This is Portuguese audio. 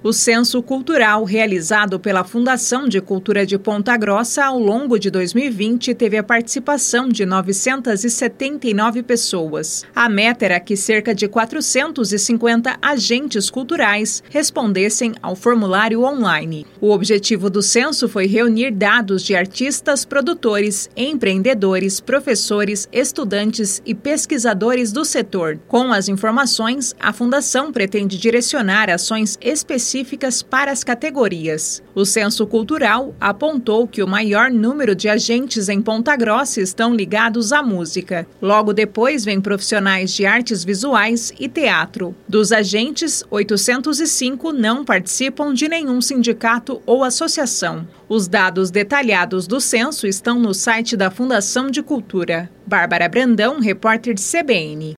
O censo cultural realizado pela Fundação de Cultura de Ponta Grossa ao longo de 2020 teve a participação de 979 pessoas. A meta era que cerca de 450 agentes culturais respondessem ao formulário online. O objetivo do censo foi reunir dados de artistas, produtores, empreendedores, professores, estudantes e pesquisadores do setor. Com as informações, a Fundação pretende direcionar ações específicas específicas para as categorias. O Censo Cultural apontou que o maior número de agentes em Ponta Grossa estão ligados à música. Logo depois vem profissionais de artes visuais e teatro. Dos agentes, 805 não participam de nenhum sindicato ou associação. Os dados detalhados do censo estão no site da Fundação de Cultura. Bárbara Brandão, repórter de CBN.